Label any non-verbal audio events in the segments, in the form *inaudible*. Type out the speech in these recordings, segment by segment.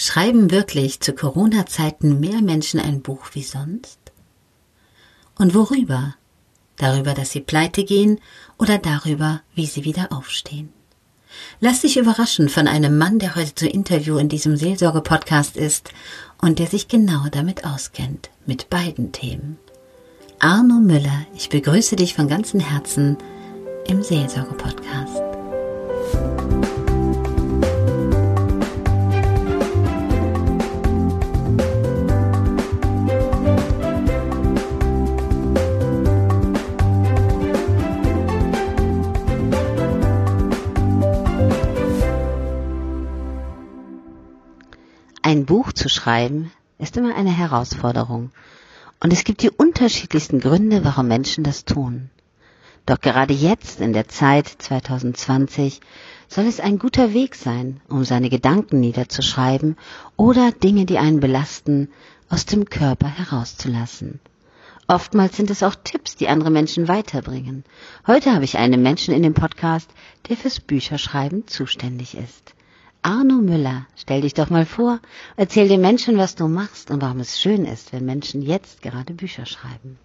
Schreiben wirklich zu Corona-Zeiten mehr Menschen ein Buch wie sonst? Und worüber? Darüber, dass sie pleite gehen oder darüber, wie sie wieder aufstehen? Lass dich überraschen von einem Mann, der heute zu Interview in diesem Seelsorge-Podcast ist und der sich genau damit auskennt, mit beiden Themen. Arno Müller, ich begrüße dich von ganzem Herzen im Seelsorge-Podcast. Ein Buch zu schreiben ist immer eine Herausforderung. Und es gibt die unterschiedlichsten Gründe, warum Menschen das tun. Doch gerade jetzt, in der Zeit 2020, soll es ein guter Weg sein, um seine Gedanken niederzuschreiben oder Dinge, die einen belasten, aus dem Körper herauszulassen. Oftmals sind es auch Tipps, die andere Menschen weiterbringen. Heute habe ich einen Menschen in dem Podcast, der fürs Bücherschreiben zuständig ist. Arno Müller, stell dich doch mal vor, erzähl den Menschen, was du machst und warum es schön ist, wenn Menschen jetzt gerade Bücher schreiben.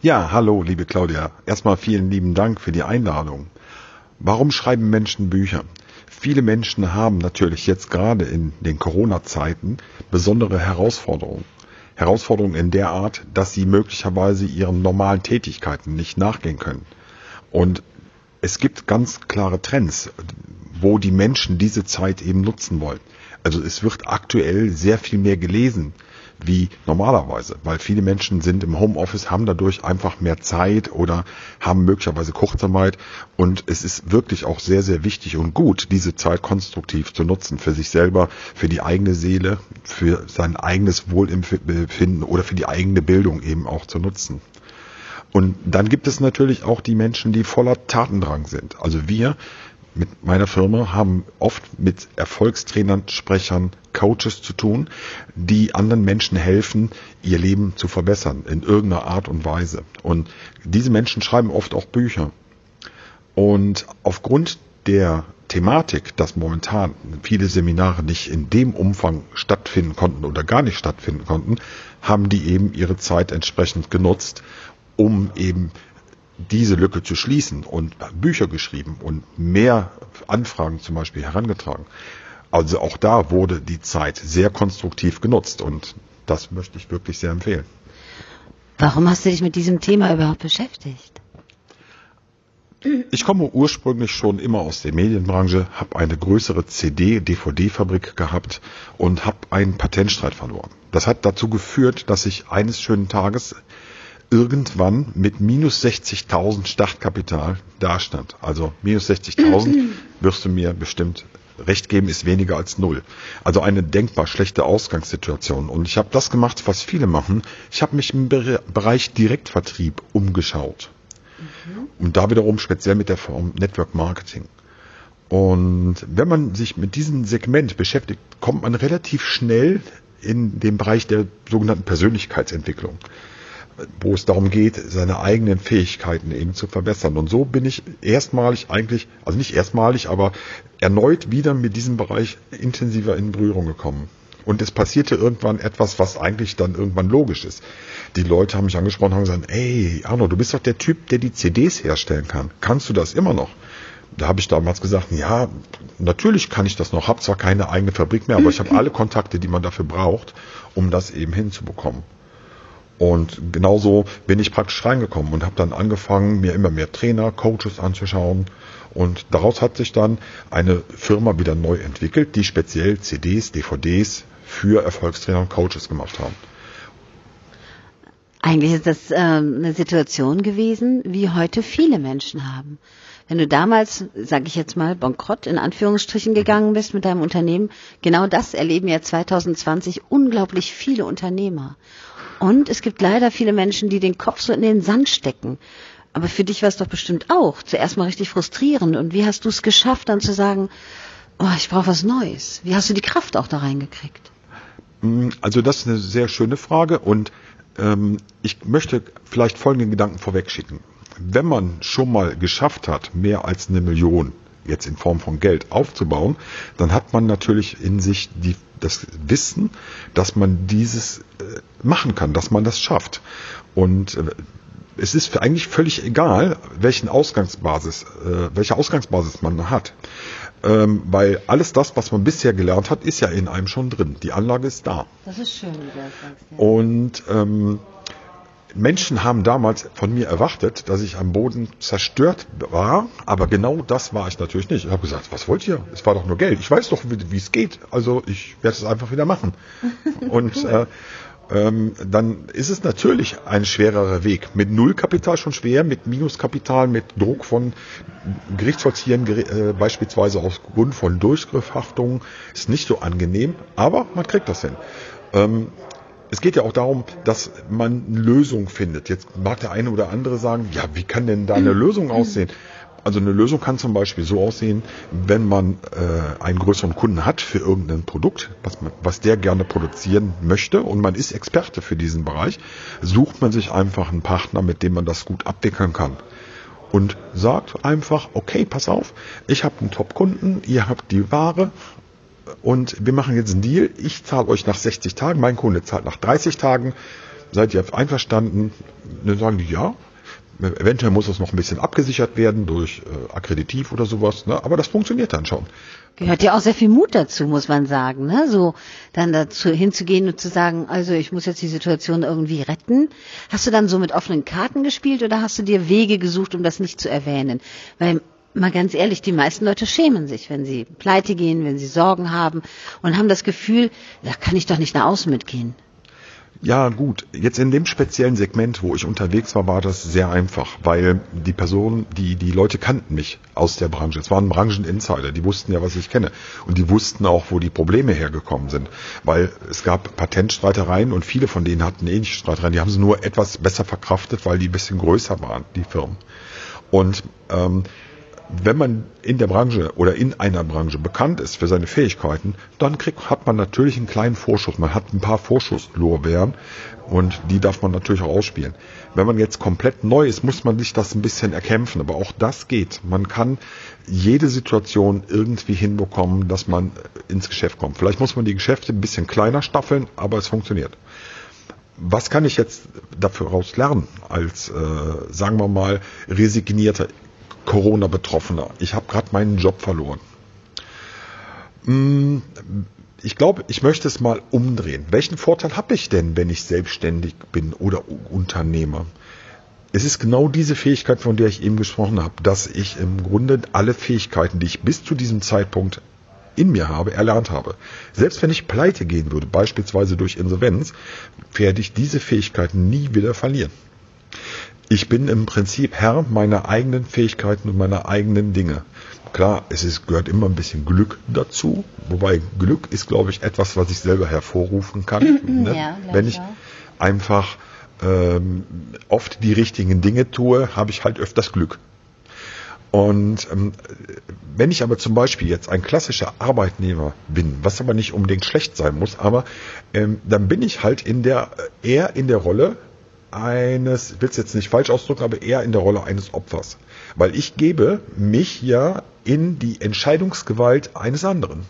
Ja, hallo, liebe Claudia. Erstmal vielen lieben Dank für die Einladung. Warum schreiben Menschen Bücher? Viele Menschen haben natürlich jetzt gerade in den Corona-Zeiten besondere Herausforderungen. Herausforderungen in der Art, dass sie möglicherweise ihren normalen Tätigkeiten nicht nachgehen können. Und es gibt ganz klare Trends, wo die Menschen diese Zeit eben nutzen wollen. Also es wird aktuell sehr viel mehr gelesen wie normalerweise, weil viele Menschen sind im Homeoffice, haben dadurch einfach mehr Zeit oder haben möglicherweise Kurzarbeit und es ist wirklich auch sehr, sehr wichtig und gut, diese Zeit konstruktiv zu nutzen für sich selber, für die eigene Seele, für sein eigenes Wohlempfinden oder für die eigene Bildung eben auch zu nutzen. Und dann gibt es natürlich auch die Menschen, die voller Tatendrang sind. Also wir mit meiner Firma haben oft mit Erfolgstrainern, Sprechern, Coaches zu tun, die anderen Menschen helfen, ihr Leben zu verbessern in irgendeiner Art und Weise. Und diese Menschen schreiben oft auch Bücher. Und aufgrund der Thematik, dass momentan viele Seminare nicht in dem Umfang stattfinden konnten oder gar nicht stattfinden konnten, haben die eben ihre Zeit entsprechend genutzt, um eben diese Lücke zu schließen und Bücher geschrieben und mehr Anfragen zum Beispiel herangetragen. Also auch da wurde die Zeit sehr konstruktiv genutzt und das möchte ich wirklich sehr empfehlen. Warum hast du dich mit diesem Thema überhaupt beschäftigt? Ich komme ursprünglich schon immer aus der Medienbranche, habe eine größere CD-DVD-Fabrik gehabt und habe einen Patentstreit verloren. Das hat dazu geführt, dass ich eines schönen Tages irgendwann mit minus 60.000 Startkapital dastand. Also minus 60.000 *clears throat* wirst du mir bestimmt recht geben, ist weniger als null. Also eine denkbar schlechte Ausgangssituation. Und ich habe das gemacht, was viele machen. Ich habe mich im Bereich Direktvertrieb umgeschaut. Mhm. Und da wiederum speziell mit der Form Network Marketing. Und wenn man sich mit diesem Segment beschäftigt, kommt man relativ schnell in den Bereich der sogenannten Persönlichkeitsentwicklung wo es darum geht, seine eigenen Fähigkeiten eben zu verbessern. Und so bin ich erstmalig eigentlich, also nicht erstmalig, aber erneut wieder mit diesem Bereich intensiver in Berührung gekommen. Und es passierte irgendwann etwas, was eigentlich dann irgendwann logisch ist. Die Leute haben mich angesprochen und haben gesagt, ey, Arno, du bist doch der Typ, der die CDs herstellen kann. Kannst du das immer noch? Da habe ich damals gesagt, ja, natürlich kann ich das noch, habe zwar keine eigene Fabrik mehr, aber ich habe *laughs* alle Kontakte, die man dafür braucht, um das eben hinzubekommen. Und genauso bin ich praktisch reingekommen und habe dann angefangen, mir immer mehr Trainer, Coaches anzuschauen. Und daraus hat sich dann eine Firma wieder neu entwickelt, die speziell CDs, DVDs für Erfolgstrainer und Coaches gemacht haben. Eigentlich ist das ähm, eine Situation gewesen, wie heute viele Menschen haben. Wenn du damals, sage ich jetzt mal, bankrott in Anführungsstrichen gegangen bist mit deinem Unternehmen, genau das erleben ja 2020 unglaublich viele Unternehmer. Und es gibt leider viele Menschen, die den Kopf so in den Sand stecken. Aber für dich war es doch bestimmt auch zuerst mal richtig frustrierend. Und wie hast du es geschafft, dann zu sagen, oh, ich brauche was Neues? Wie hast du die Kraft auch da reingekriegt? Mm, also das ist eine sehr schöne Frage und ähm, ich möchte vielleicht folgenden Gedanken vorwegschicken. Wenn man schon mal geschafft hat, mehr als eine Million jetzt in Form von Geld aufzubauen, dann hat man natürlich in sich die, das Wissen, dass man dieses äh, machen kann, dass man das schafft. Und äh, es ist eigentlich völlig egal, welchen Ausgangsbasis, äh, welche Ausgangsbasis man hat. Ähm, weil alles das, was man bisher gelernt hat, ist ja in einem schon drin. Die Anlage ist da. Das ist schön, wie du das sagst. Ja. Und ähm, Menschen haben damals von mir erwartet, dass ich am Boden zerstört war, aber genau das war ich natürlich nicht. Ich habe gesagt, was wollt ihr? Es war doch nur Geld. Ich weiß doch, wie, es geht. Also ich werde es einfach wieder machen. *laughs* Und äh, ähm, dann ist es natürlich ein schwererer Weg. Mit Nullkapital schon schwer, mit Minuskapital, mit Druck von Gerichtsvollziehern äh, beispielsweise aufgrund von Durchgriffhaftungen ist nicht so angenehm, aber man kriegt das hin. Ähm, es geht ja auch darum, dass man eine Lösung findet. Jetzt mag der eine oder andere sagen, ja, wie kann denn da eine Lösung *clears throat* aussehen? Also eine Lösung kann zum Beispiel so aussehen, wenn man äh, einen größeren Kunden hat für irgendein Produkt, was, man, was der gerne produzieren möchte und man ist Experte für diesen Bereich, sucht man sich einfach einen Partner, mit dem man das gut abwickeln kann. Und sagt einfach, okay, pass auf, ich habe einen Top-Kunden, ihr habt die Ware und wir machen jetzt einen Deal. Ich zahle euch nach 60 Tagen, mein Kunde zahlt nach 30 Tagen. Seid ihr einverstanden? Dann sagen die ja. Eventuell muss es noch ein bisschen abgesichert werden durch äh, Akkreditiv oder sowas, ne? aber das funktioniert dann schon. Gehört ja auch sehr viel Mut dazu, muss man sagen, ne? So dann dazu hinzugehen und zu sagen, also ich muss jetzt die Situation irgendwie retten. Hast du dann so mit offenen Karten gespielt oder hast du dir Wege gesucht, um das nicht zu erwähnen? Weil mal ganz ehrlich, die meisten Leute schämen sich, wenn sie pleite gehen, wenn sie Sorgen haben und haben das Gefühl, da kann ich doch nicht nach außen mitgehen. Ja, gut. Jetzt in dem speziellen Segment, wo ich unterwegs war, war das sehr einfach, weil die Personen, die, die Leute kannten mich aus der Branche. Es waren Brancheninsider, die wussten ja, was ich kenne. Und die wussten auch, wo die Probleme hergekommen sind. Weil es gab Patentstreitereien und viele von denen hatten ähnliche Streitereien. Die haben sie nur etwas besser verkraftet, weil die ein bisschen größer waren, die Firmen. Und ähm, wenn man in der Branche oder in einer Branche bekannt ist für seine Fähigkeiten, dann kriegt, hat man natürlich einen kleinen Vorschuss. Man hat ein paar Vorschusslorbeeren und die darf man natürlich auch ausspielen. Wenn man jetzt komplett neu ist, muss man sich das ein bisschen erkämpfen. Aber auch das geht. Man kann jede Situation irgendwie hinbekommen, dass man ins Geschäft kommt. Vielleicht muss man die Geschäfte ein bisschen kleiner staffeln, aber es funktioniert was kann ich jetzt dafür raus lernen als, äh, sagen wir mal, resignierter Corona-Betroffener. Ich habe gerade meinen Job verloren. Hm, ich glaube, ich möchte es mal umdrehen. Welchen Vorteil habe ich denn, wenn ich selbstständig bin oder Unternehmer? Es ist genau diese Fähigkeit, von der ich eben gesprochen habe, dass ich im Grunde alle Fähigkeiten, die ich bis zu diesem Zeitpunkt in mir habe, erlernt habe. Selbst wenn ich pleite gehen würde, beispielsweise durch Insolvenz, werde ich diese Fähigkeiten nie wieder verlieren. Ich bin im Prinzip Herr meiner eigenen Fähigkeiten und meiner eigenen Dinge. Klar, es ist, gehört immer ein bisschen Glück dazu, wobei Glück ist, glaube ich, etwas, was ich selber hervorrufen kann. *clears throat* ne? ja, Wenn ich einfach ähm, oft die richtigen Dinge tue, habe ich halt öfters Glück. Und ähm, wenn ich aber zum Beispiel jetzt ein klassischer Arbeitnehmer bin, was aber nicht unbedingt schlecht sein muss, aber ähm, dann bin ich halt in der eher in der Rolle eines, ich will es jetzt nicht falsch ausdrücken, aber eher in der Rolle eines Opfers. Weil ich gebe mich ja in die Entscheidungsgewalt eines anderen.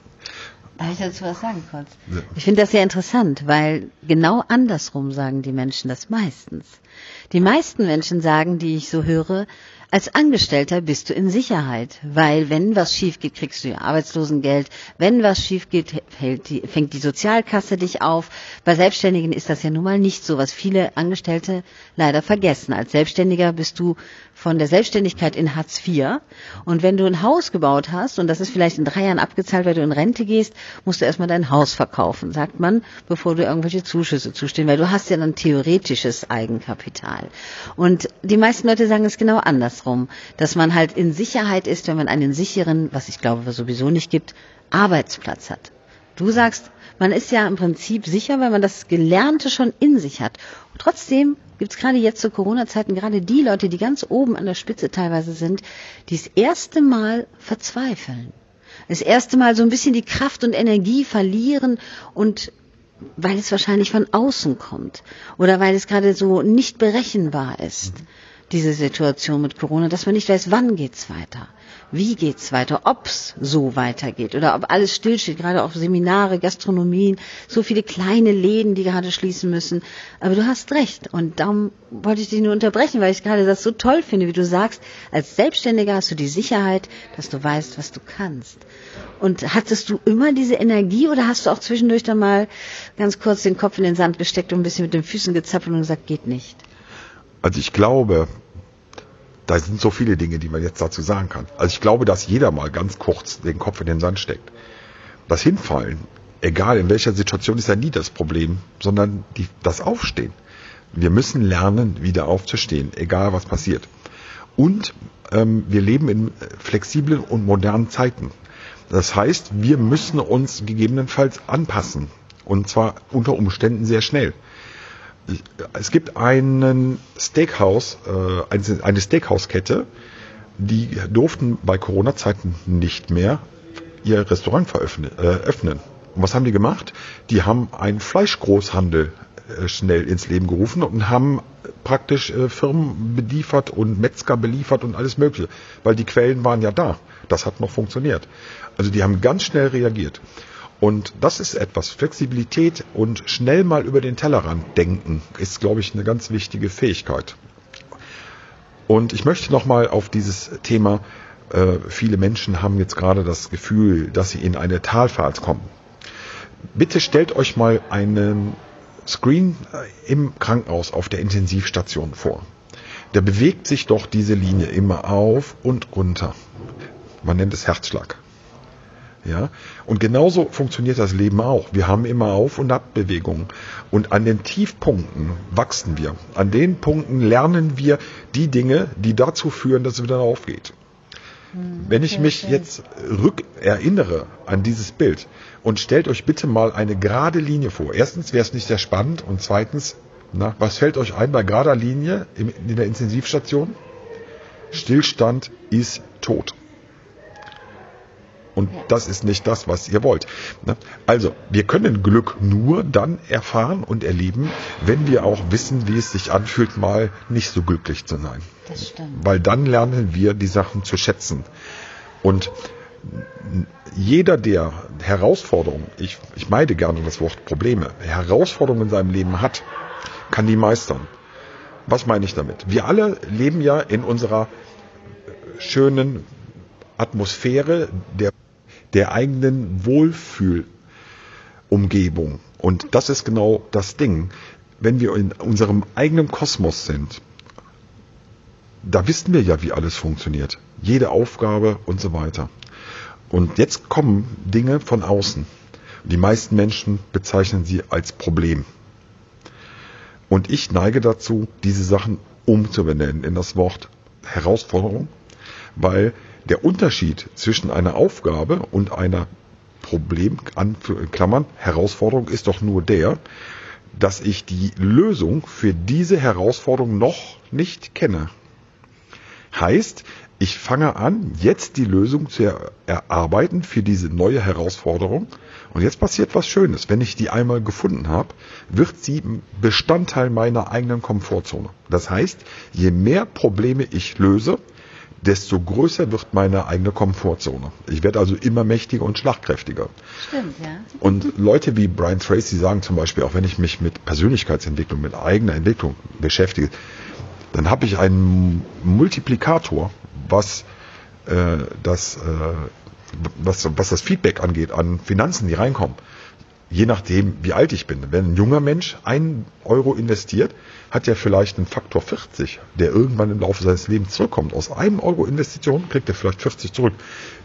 Darf ich dazu was sagen kurz? Ja. Ich finde das sehr interessant, weil genau andersrum sagen die Menschen das meistens. Die meisten Menschen sagen, die ich so höre, als Angestellter bist du in Sicherheit, weil wenn was schief geht, kriegst du ja Arbeitslosengeld. Wenn was schief geht, die, fängt die Sozialkasse dich auf. Bei Selbstständigen ist das ja nun mal nicht so, was viele Angestellte leider vergessen. Als Selbstständiger bist du von der Selbstständigkeit in Hartz IV. Und wenn du ein Haus gebaut hast, und das ist vielleicht in drei Jahren abgezahlt, weil du in Rente gehst, musst du erstmal dein Haus verkaufen, sagt man, bevor du irgendwelche Zuschüsse zustehen, weil du hast ja dann theoretisches Eigenkapital. Und die meisten Leute sagen es genau anders andersrum, dass man halt in Sicherheit ist, wenn man einen sicheren, was ich glaube, sowieso nicht gibt, Arbeitsplatz hat. Du sagst, man ist ja im Prinzip sicher, weil man das Gelernte schon in sich hat. Und trotzdem gibt es gerade jetzt zu Corona-Zeiten gerade die Leute, die ganz oben an der Spitze teilweise sind, die das erste Mal verzweifeln. Das erste Mal so ein bisschen die Kraft und Energie verlieren und weil es wahrscheinlich von außen kommt oder weil es gerade so nicht berechenbar ist. Diese Situation mit Corona, dass man nicht weiß, wann geht's weiter wie geht's weiter, ob's so weitergeht oder ob alles stillsteht, gerade auch Seminare, Gastronomien, so viele kleine Läden, die gerade schließen müssen. Aber du hast recht und darum wollte ich dich nur unterbrechen, weil ich gerade das so toll finde, wie du sagst, als Selbstständiger hast du die Sicherheit, dass du weißt, was du kannst. Und hattest du immer diese Energie oder hast du auch zwischendurch dann mal ganz kurz den Kopf in den Sand gesteckt und ein bisschen mit den Füßen gezappelt und gesagt, geht nicht? Also ich glaube, da sind so viele Dinge, die man jetzt dazu sagen kann. Also ich glaube, dass jeder mal ganz kurz den Kopf in den Sand steckt. Das Hinfallen, egal in welcher Situation, ist ja nie das Problem, sondern die, das Aufstehen. Wir müssen lernen, wieder aufzustehen, egal was passiert. Und ähm, wir leben in flexiblen und modernen Zeiten. Das heißt, wir müssen uns gegebenenfalls anpassen. Und zwar unter Umständen sehr schnell es gibt einen Steakhouse, äh, eine Steakhouse-Kette, die durften bei Corona-Zeiten nicht mehr ihr Restaurant äh, öffnen. Und was haben die gemacht? Die haben einen Fleischgroßhandel äh, schnell ins Leben gerufen und haben praktisch äh, Firmen beliefert und Metzger beliefert und alles Mögliche, weil die Quellen waren ja da. Das hat noch funktioniert. Also die haben ganz schnell reagiert. Und das ist etwas. Flexibilität und schnell mal über den Tellerrand denken ist, glaube ich, eine ganz wichtige Fähigkeit. Und ich möchte nochmal auf dieses Thema, äh, viele Menschen haben jetzt gerade das Gefühl, dass sie in eine Talfahrt kommen. Bitte stellt euch mal einen Screen äh, im Krankenhaus auf der Intensivstation vor. Da bewegt sich doch diese Linie immer auf und runter. Man nennt es Herzschlag. Ja? Und genauso funktioniert das Leben auch. Wir haben immer Auf- und Abbewegungen. Und an den Tiefpunkten wachsen wir. An den Punkten lernen wir die Dinge, die dazu führen, dass es wieder aufgeht. Hm, Wenn ich mich jetzt rückerinnere an dieses Bild und stellt euch bitte mal eine gerade Linie vor. Erstens wäre es nicht sehr spannend und zweitens, na, was fällt euch ein bei gerader Linie in der Intensivstation? Stillstand ist tot. Und ja. das ist nicht das, was ihr wollt. Ne? Also, wir können Glück nur dann erfahren und erleben, wenn wir auch wissen, wie es sich anfühlt, mal nicht so glücklich zu sein. Das stimmt. Weil dann lernen wir die Sachen zu schätzen. Und jeder, der Herausforderungen, ich, ich meide gerne das Wort Probleme, Herausforderungen in seinem Leben hat, kann die meistern. Was meine ich damit? Wir alle leben ja in unserer schönen Atmosphäre der der eigenen Wohlfühlumgebung. Und das ist genau das Ding. Wenn wir in unserem eigenen Kosmos sind, da wissen wir ja, wie alles funktioniert. Jede Aufgabe und so weiter. Und jetzt kommen Dinge von außen. Die meisten Menschen bezeichnen sie als Problem. Und ich neige dazu, diese Sachen umzubenennen in das Wort Herausforderung, weil der Unterschied zwischen einer Aufgabe und einer Problem, Klammern, Herausforderung ist doch nur der, dass ich die Lösung für diese Herausforderung noch nicht kenne. Heißt, ich fange an, jetzt die Lösung zu erarbeiten für diese neue Herausforderung. Und jetzt passiert was Schönes. Wenn ich die einmal gefunden habe, wird sie Bestandteil meiner eigenen Komfortzone. Das heißt, je mehr Probleme ich löse, desto größer wird meine eigene Komfortzone. Ich werde also immer mächtiger und schlagkräftiger. Stimmt, ja. Und Leute wie Brian Tracy sagen zum Beispiel, auch wenn ich mich mit Persönlichkeitsentwicklung, mit eigener Entwicklung beschäftige, dann habe ich einen Multiplikator, was äh, das äh, was, was das Feedback angeht an Finanzen, die reinkommen je nachdem, wie alt ich bin. Wenn ein junger Mensch einen Euro investiert, hat er vielleicht einen Faktor 40, der irgendwann im Laufe seines Lebens zurückkommt. Aus einem Euro Investition kriegt er vielleicht 40 zurück.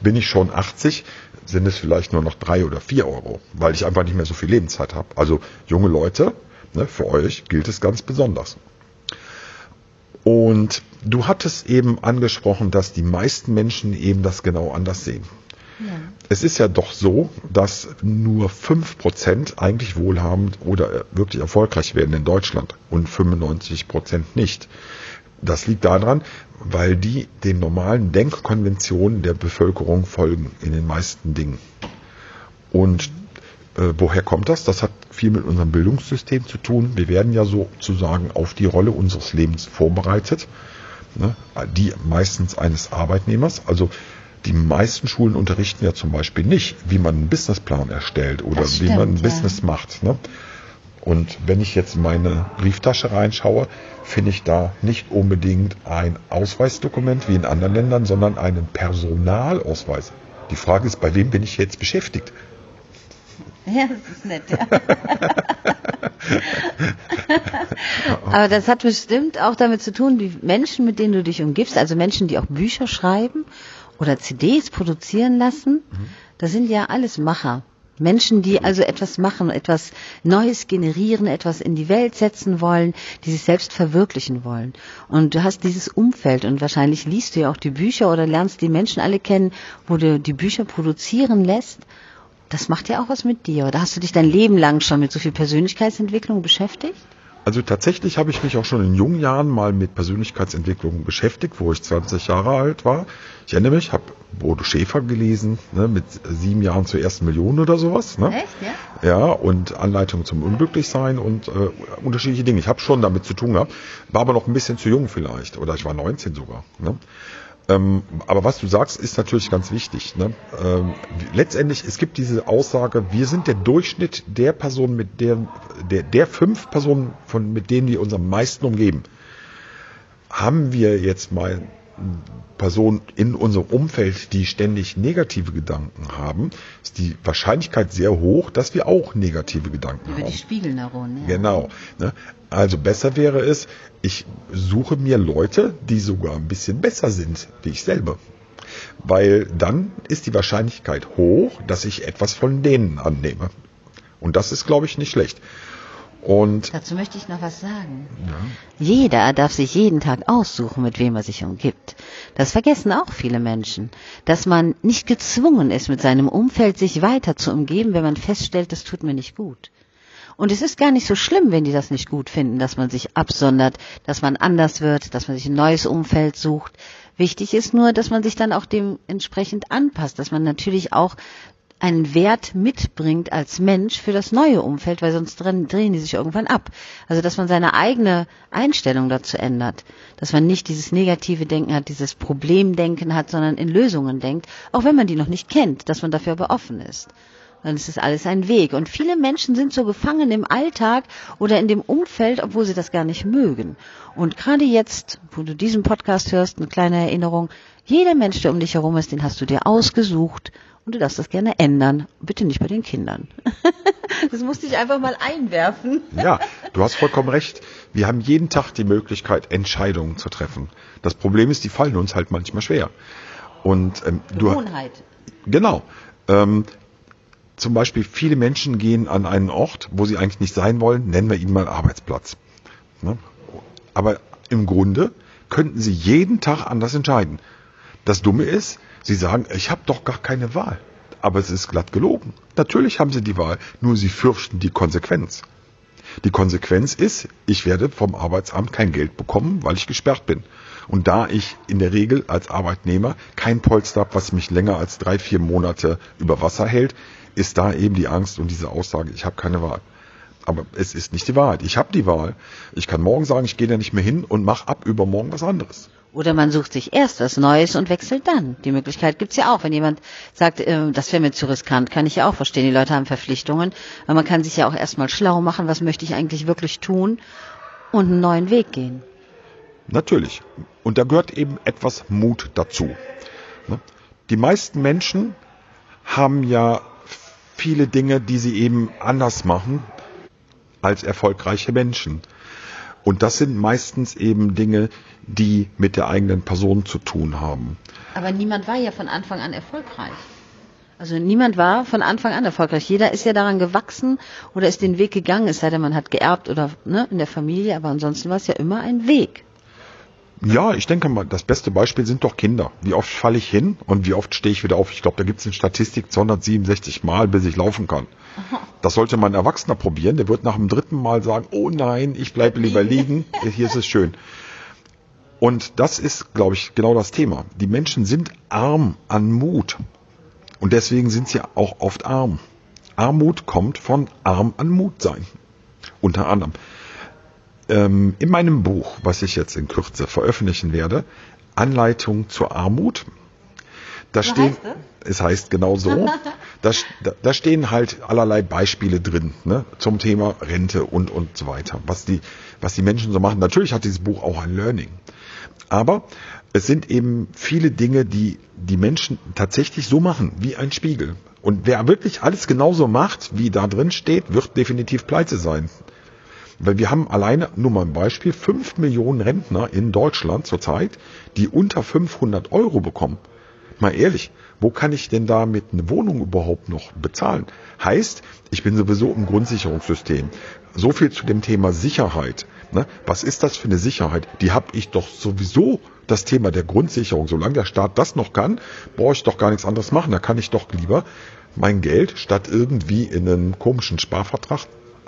Bin ich schon 80, sind es vielleicht nur noch drei oder vier Euro, weil ich einfach nicht mehr so viel Lebenszeit habe. Also junge Leute, ne, für euch gilt es ganz besonders. Und du hattest eben angesprochen, dass die meisten Menschen eben das genau anders sehen. Es ist ja doch so, dass nur 5% eigentlich wohlhabend oder wirklich erfolgreich werden in Deutschland und 95% nicht. Das liegt daran, weil die den normalen Denkkonventionen der Bevölkerung folgen in den meisten Dingen. Und äh, woher kommt das? Das hat viel mit unserem Bildungssystem zu tun. Wir werden ja sozusagen auf die Rolle unseres Lebens vorbereitet. Ne? Die meistens eines Arbeitnehmers. Also die meisten Schulen unterrichten ja zum Beispiel nicht, wie man einen Businessplan erstellt oder Das wie man ein stimmt, ja. Business macht. Ne? Und wenn ich jetzt in meine Brieftasche reinschaue, finde ich da nicht unbedingt ein Ausweisdokument wie in anderen Ländern, sondern einen Personalausweis. Die Frage ist, bei wem bin ich jetzt beschäftigt? Ja, das ist nett, ja. *laughs* Aber das hat bestimmt auch damit zu tun, die Menschen, mit denen du dich umgibst, also Menschen, die auch Bücher schreiben oder CDs produzieren lassen, das sind ja alles Macher. Menschen, die also etwas machen, etwas Neues generieren, etwas in die Welt setzen wollen, die sich selbst verwirklichen wollen. Und du hast dieses Umfeld und wahrscheinlich liest du ja auch die Bücher oder lernst die Menschen alle kennen, wo du die Bücher produzieren lässt. Das macht ja auch was mit dir. Oder hast du dich dein Leben lang schon mit so viel Persönlichkeitsentwicklung beschäftigt? Also tatsächlich habe ich mich auch schon in jungen Jahren mal mit Persönlichkeitsentwicklung beschäftigt, wo ich 20 Jahre alt war. Ich erinnere mich, habe Bodo Schäfer gelesen, ne, mit sieben Jahren zur ersten Million oder sowas. Ne? Echt, ja? Ja, und Anleitung zum Unglücklichsein und äh, unterschiedliche Dinge. Ich habe schon damit zu tun gehabt, war aber noch ein bisschen zu jung vielleicht, oder ich war 19 sogar. Ne? Ähm, aber was du sagst, ist natürlich ganz wichtig. Ne? Ähm, letztendlich, es gibt diese Aussage, wir sind der Durchschnitt der Personen, mit der, der, der fünf Personen, von, mit denen wir uns am meisten umgeben. Haben wir jetzt mal Personen in unserem Umfeld, die ständig negative Gedanken haben, ist die Wahrscheinlichkeit sehr hoch, dass wir auch negative Gedanken Über haben. die Spiegelneuronen. Ja. Genau. Ne? Also besser wäre es, ich suche mir Leute, die sogar ein bisschen besser sind wie ich selber. Weil dann ist die Wahrscheinlichkeit hoch, dass ich etwas von denen annehme. Und das ist, glaube ich, nicht schlecht. Und Dazu möchte ich noch was sagen. Jeder darf sich jeden Tag aussuchen, mit wem er sich umgibt. Das vergessen auch viele Menschen, dass man nicht gezwungen ist, mit seinem Umfeld sich weiter zu umgeben, wenn man feststellt, das tut mir nicht gut. Und es ist gar nicht so schlimm, wenn die das nicht gut finden, dass man sich absondert, dass man anders wird, dass man sich ein neues Umfeld sucht. Wichtig ist nur, dass man sich dann auch dementsprechend anpasst, dass man natürlich auch einen Wert mitbringt als Mensch für das neue Umfeld, weil sonst drehen, drehen die sich irgendwann ab. Also dass man seine eigene Einstellung dazu ändert, dass man nicht dieses negative Denken hat, dieses Problemdenken hat, sondern in Lösungen denkt, auch wenn man die noch nicht kennt, dass man dafür aber offen ist. Dann ist es alles ein Weg. Und viele Menschen sind so gefangen im Alltag oder in dem Umfeld, obwohl sie das gar nicht mögen. Und gerade jetzt, wo du diesen Podcast hörst, eine kleine Erinnerung, jeder Mensch, der um dich herum ist, den hast du dir ausgesucht und du darfst das gerne ändern. Bitte nicht bei den Kindern. *laughs* Das musste ich einfach mal einwerfen. ja, du hast vollkommen recht. Wir haben jeden Tag die Möglichkeit, Entscheidungen zu treffen. Das Problem ist, die fallen uns halt manchmal schwer. Und ähm, du, Gewohnheit. Genau. Ähm, zum Beispiel viele Menschen gehen an einen Ort, wo sie eigentlich nicht sein wollen, nennen wir ihn mal Arbeitsplatz. Ne? Aber im Grunde könnten sie jeden Tag anders entscheiden. Das Dumme ist, sie sagen, ich habe doch gar keine Wahl. Aber es ist glatt gelogen. Natürlich haben sie die Wahl, nur sie fürchten die Konsequenz. Die Konsequenz ist, ich werde vom Arbeitsamt kein Geld bekommen, weil ich gesperrt bin. Und da ich in der Regel als Arbeitnehmer kein Polster habe, was mich länger als drei, vier Monate über Wasser hält, ist da eben die Angst und diese Aussage, ich habe keine Wahl. Aber es ist nicht die Wahrheit. Ich habe die Wahl. Ich kann morgen sagen, ich gehe da nicht mehr hin und mache ab übermorgen was anderes. Oder man sucht sich erst was Neues und wechselt dann. Die Möglichkeit gibt's ja auch. Wenn jemand sagt, äh, das wäre mir zu riskant, kann ich ja auch verstehen. Die Leute haben Verpflichtungen. Aber man kann sich ja auch erstmal schlau machen, was möchte ich eigentlich wirklich tun und einen neuen Weg gehen. Natürlich. Und da gehört eben etwas Mut dazu. Ne? Die meisten Menschen haben ja viele Dinge, die sie eben anders machen als erfolgreiche Menschen. Und das sind meistens eben Dinge, die mit der eigenen Person zu tun haben. Aber niemand war ja von Anfang an erfolgreich. Also niemand war von Anfang an erfolgreich. Jeder ist ja daran gewachsen oder ist den Weg gegangen, es sei denn, man hat geerbt oder ne, in der Familie, aber ansonsten war es ja immer ein Weg. Ja, ich denke mal, das beste Beispiel sind doch Kinder. Wie oft falle ich hin und wie oft stehe ich wieder auf? Ich glaube, da gibt es eine Statistik 267 Mal, bis ich laufen kann. *laughs* Das sollte mal ein Erwachsener probieren. Der wird nach dem dritten Mal sagen, oh nein, ich bleibe lieber liegen. Hier ist es schön. Und das ist, glaube ich, genau das Thema. Die Menschen sind arm an Mut. Und deswegen sind sie auch oft arm. Armut kommt von arm an Mut sein. Unter anderem. Ähm, in meinem Buch, was ich jetzt in Kürze veröffentlichen werde, Anleitung zur Armut. Da So stehen, heißt es heißt genau so, *laughs* da, da, da stehen halt allerlei Beispiele drin, ne, zum Thema Rente und, und so weiter, was die, was die Menschen so machen. Natürlich hat dieses Buch auch ein Learning. Aber es sind eben viele Dinge, die die Menschen tatsächlich so machen, wie ein Spiegel. Und wer wirklich alles genauso macht, wie da drin steht, wird definitiv pleite sein. Weil wir haben alleine, nur mal ein Beispiel, 5 Millionen Rentner in Deutschland zurzeit, die unter 500 Euro bekommen. Mal ehrlich, wo kann ich denn damit eine Wohnung überhaupt noch bezahlen? Heißt, ich bin sowieso im Grundsicherungssystem. So viel zu dem Thema Sicherheit. Ne? Was ist das für eine Sicherheit? Die habe ich doch sowieso das Thema der Grundsicherung. Solange der Staat das noch kann, brauche ich doch gar nichts anderes machen. Da kann ich doch lieber mein Geld, statt irgendwie in einen komischen Sparvertrag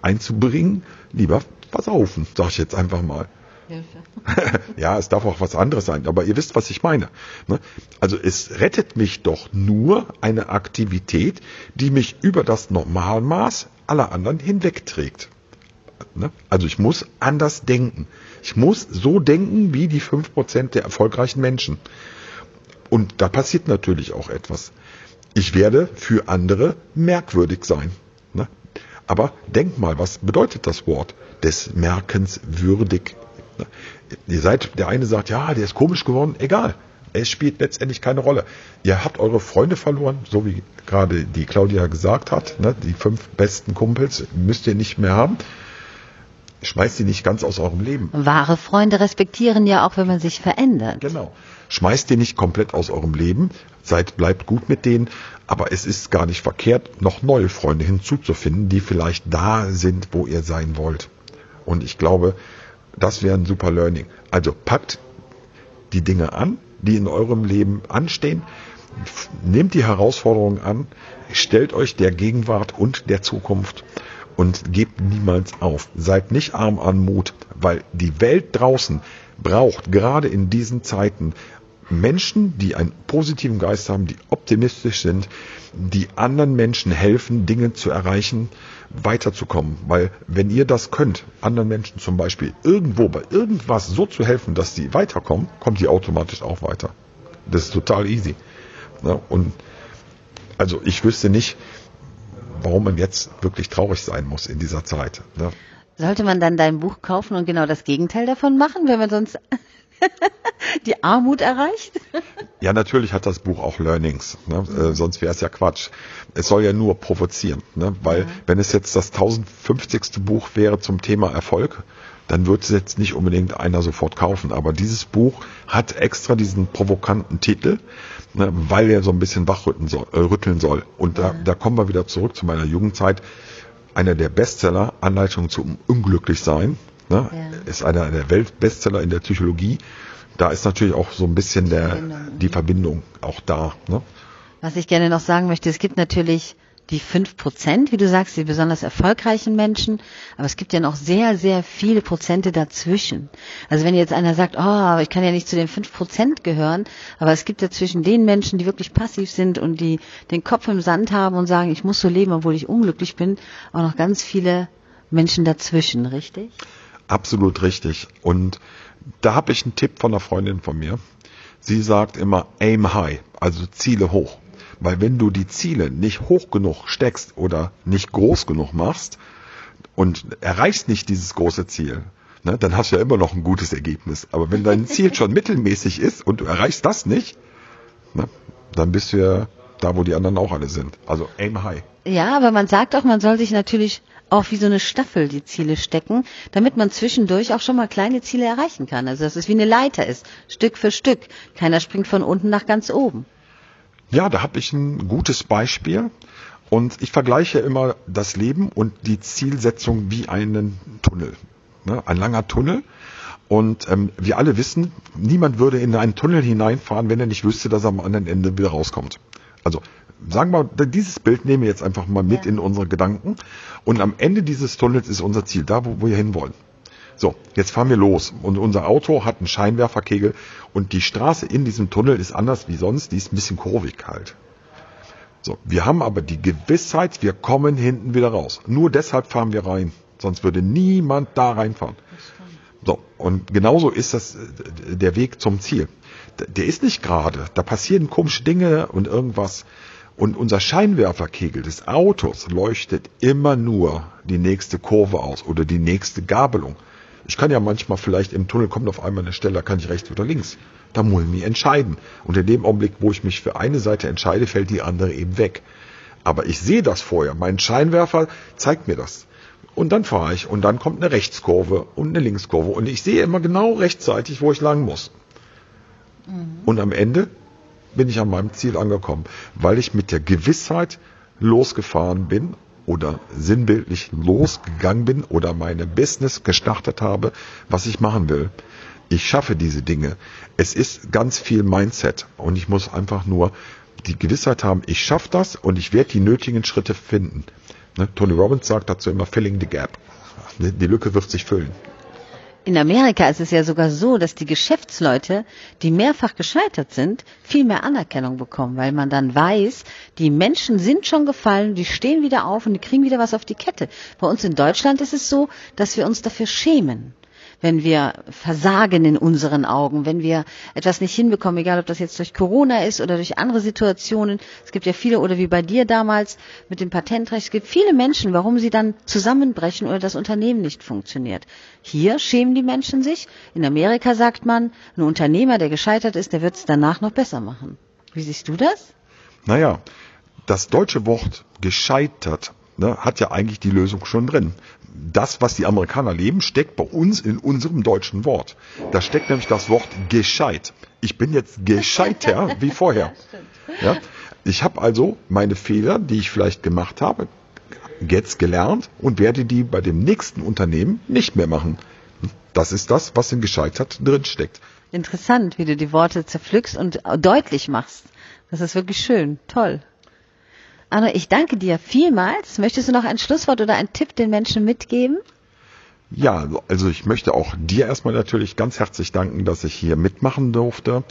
einzubringen, lieber versaufen, sage ich jetzt einfach mal. *laughs* ja, es darf auch was anderes sein, aber ihr wisst, was ich meine. Ne? Also es rettet mich doch nur eine Aktivität, die mich über das Normalmaß aller anderen hinwegträgt. Ne? Also ich muss anders denken. Ich muss so denken wie die 5% der erfolgreichen Menschen. Und da passiert natürlich auch etwas. Ich werde für andere merkwürdig sein. Aber denk mal, was bedeutet das Wort des Merkens würdig? Ihr seid, der eine sagt, ja, der ist komisch geworden, egal. Es spielt letztendlich keine Rolle. Ihr habt eure Freunde verloren, so wie gerade die Claudia gesagt hat. Ne? Die fünf besten Kumpels müsst ihr nicht mehr haben. Schmeißt die nicht ganz aus eurem Leben. Wahre Freunde respektieren ja auch, wenn man sich verändert. Genau. Schmeißt die nicht komplett aus eurem Leben. Seid, bleibt gut mit denen. Aber es ist gar nicht verkehrt, noch neue Freunde hinzuzufinden, die vielleicht da sind, wo ihr sein wollt. Und ich glaube, das wäre ein super Learning. Also packt die Dinge an, die in eurem Leben anstehen. Nehmt die Herausforderungen an, stellt euch der Gegenwart und der Zukunft und gebt niemals auf. Seid nicht arm an Mut, weil die Welt draußen braucht gerade in diesen Zeiten Menschen, die einen positiven Geist haben, die optimistisch sind, die anderen Menschen helfen, Dinge zu erreichen, weiterzukommen. Weil wenn ihr das könnt, anderen Menschen zum Beispiel irgendwo bei irgendwas so zu helfen, dass sie weiterkommen, kommt ihr automatisch auch weiter. Das ist total easy. Und also ich wüsste nicht, warum man jetzt wirklich traurig sein muss in dieser Zeit. Ne? Sollte man dann dein Buch kaufen und genau das Gegenteil davon machen, wenn man sonst *laughs* die Armut erreicht? Ja, natürlich hat das Buch auch Learnings, ne? äh, sonst wäre es ja Quatsch. Es soll ja nur provozieren, ne? weil Ja. wenn es jetzt das 1050. Buch wäre zum Thema Erfolg, dann würde es jetzt nicht unbedingt einer sofort kaufen. Aber dieses Buch hat extra diesen provokanten Titel, ne? weil er so ein bisschen wachrütteln soll. Äh, rütteln soll. Und da, da kommen wir wieder zurück zu meiner Jugendzeit. Einer der Bestseller, Anleitung zum Unglücklichsein, ne? Ja. ist einer der Weltbestseller in der Psychologie. Da ist natürlich auch so ein bisschen der, Verbindung. die Verbindung auch da. Ne? Was ich gerne noch sagen möchte, es gibt natürlich die fünf Prozent, wie du sagst, die besonders erfolgreichen Menschen, aber es gibt ja noch sehr, sehr viele Prozente dazwischen. Also wenn jetzt einer sagt, oh, aber ich kann ja nicht zu den fünf Prozent gehören, aber es gibt ja zwischen den Menschen, die wirklich passiv sind und die den Kopf im Sand haben und sagen, ich muss so leben, obwohl ich unglücklich bin, auch noch ganz viele Menschen dazwischen, richtig? Absolut richtig. Und da habe ich einen Tipp von einer Freundin von mir. Sie sagt immer aim high, also Ziele hoch. Weil wenn du die Ziele nicht hoch genug steckst oder nicht groß genug machst und erreichst nicht dieses große Ziel, ne, dann hast du ja immer noch ein gutes Ergebnis. Aber wenn dein Ziel *laughs* schon mittelmäßig ist und du erreichst das nicht, ne, dann bist du ja da, wo die anderen auch alle sind. Also aim high. Ja, aber man sagt auch, man soll sich natürlich auch wie so eine Staffel die Ziele stecken, damit man zwischendurch auch schon mal kleine Ziele erreichen kann. Also dass es wie eine Leiter ist, Stück für Stück. Keiner springt von unten nach ganz oben. Ja, da habe ich ein gutes Beispiel. Und ich vergleiche immer das Leben und die Zielsetzung wie einen Tunnel. Ne? Ein langer Tunnel. Und ähm, wir alle wissen, niemand würde in einen Tunnel hineinfahren, wenn er nicht wüsste, dass er am anderen Ende wieder rauskommt. Also sagen wir, dieses Bild nehmen wir jetzt einfach mal mit Ja. in unsere Gedanken. Und am Ende dieses Tunnels ist unser Ziel, da wo wir hinwollen. So, jetzt fahren wir los und unser Auto hat einen Scheinwerferkegel und die Straße in diesem Tunnel ist anders wie sonst, die ist ein bisschen kurvig halt. So, wir haben aber die Gewissheit, wir kommen hinten wieder raus. Nur deshalb fahren wir rein. Sonst würde niemand da reinfahren. So, und genauso ist das äh, der Weg zum Ziel. Der ist nicht gerade. Da passieren komische Dinge und irgendwas. Und unser Scheinwerferkegel des Autos leuchtet immer nur die nächste Kurve aus oder die nächste Gabelung. Ich kann ja manchmal vielleicht im Tunnel kommt auf einmal eine Stelle, da kann ich rechts oder links. Da muss ich mich entscheiden. Und in dem Augenblick, wo ich mich für eine Seite entscheide, fällt die andere eben weg. Aber ich sehe das vorher. Mein Scheinwerfer zeigt mir das. Und dann fahre ich und dann kommt eine Rechtskurve und eine Linkskurve und ich sehe immer genau rechtzeitig, wo ich lang muss. Mhm. Und am Ende bin ich an meinem Ziel angekommen, weil ich mit der Gewissheit losgefahren bin oder sinnbildlich losgegangen bin oder meine Business gestartet habe, was ich machen will. Ich schaffe diese Dinge. Es ist ganz viel Mindset und ich muss einfach nur die Gewissheit haben, ich schaffe das und ich werde die nötigen Schritte finden. Ne? Tony Robbins sagt dazu immer filling the gap. Die Lücke wird sich füllen. In Amerika ist es ja sogar so, dass die Geschäftsleute, die mehrfach gescheitert sind, viel mehr Anerkennung bekommen, weil man dann weiß, die Menschen sind schon gefallen, die stehen wieder auf und die kriegen wieder was auf die Kette. Bei uns in Deutschland ist es so, dass wir uns dafür schämen wenn wir versagen in unseren Augen, wenn wir etwas nicht hinbekommen, egal ob das jetzt durch Corona ist oder durch andere Situationen. Es gibt ja viele, oder wie bei dir damals mit dem Patentrecht, es gibt viele Menschen, warum sie dann zusammenbrechen oder das Unternehmen nicht funktioniert. Hier schämen die Menschen sich. In Amerika sagt man, ein Unternehmer, der gescheitert ist, der wird es danach noch besser machen. Wie siehst du das? Naja, das deutsche Wort gescheitert ne, hat ja eigentlich die Lösung schon drin. Das, was die Amerikaner leben, steckt bei uns in unserem deutschen Wort. Da steckt nämlich das Wort gescheit. Ich bin jetzt gescheiter *laughs* wie vorher. Ja? Ich habe also meine Fehler, die ich vielleicht gemacht habe, jetzt gelernt und werde die bei dem nächsten Unternehmen nicht mehr machen. Das ist das, was in gescheitert drinsteckt. Interessant, wie du die Worte zerpflückst und deutlich machst. Das ist wirklich schön. Toll. Arno, ich danke dir vielmals. Möchtest du noch ein Schlusswort oder einen Tipp den Menschen mitgeben? Ja, also ich möchte auch dir erstmal natürlich ganz herzlich danken, dass ich hier mitmachen durfte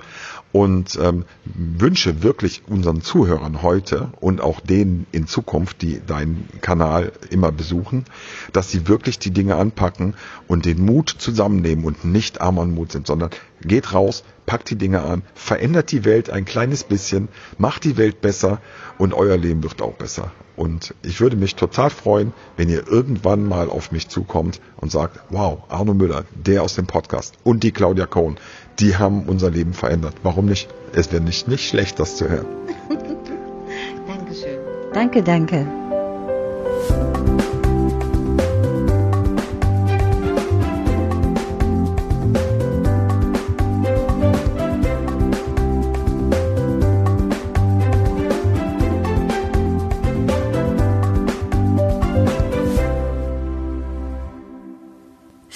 und ähm, wünsche wirklich unseren Zuhörern heute und auch denen in Zukunft, die deinen Kanal immer besuchen, dass sie wirklich die Dinge anpacken und den Mut zusammennehmen und nicht arm an Mut sind, sondern geht raus, packt die Dinge an, verändert die Welt ein kleines bisschen, macht die Welt besser und euer Leben wird auch besser. Und ich würde mich total freuen, wenn ihr irgendwann mal auf mich zukommt und sagt, wow, Arno Müller, der aus dem Podcast und die Claudia Cohn, die haben unser Leben verändert. Warum nicht? Es wäre nicht, nicht schlecht, das zu hören. *laughs* Dankeschön. Danke, danke.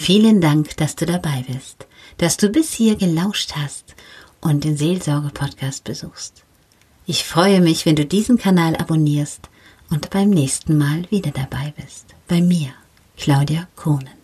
Vielen Dank, dass du dabei bist, dass du bis hier gelauscht hast und den Seelsorge-Podcast besuchst. Ich freue mich, wenn du diesen Kanal abonnierst und beim nächsten Mal wieder dabei bist. Bei mir, Claudia Kohnen.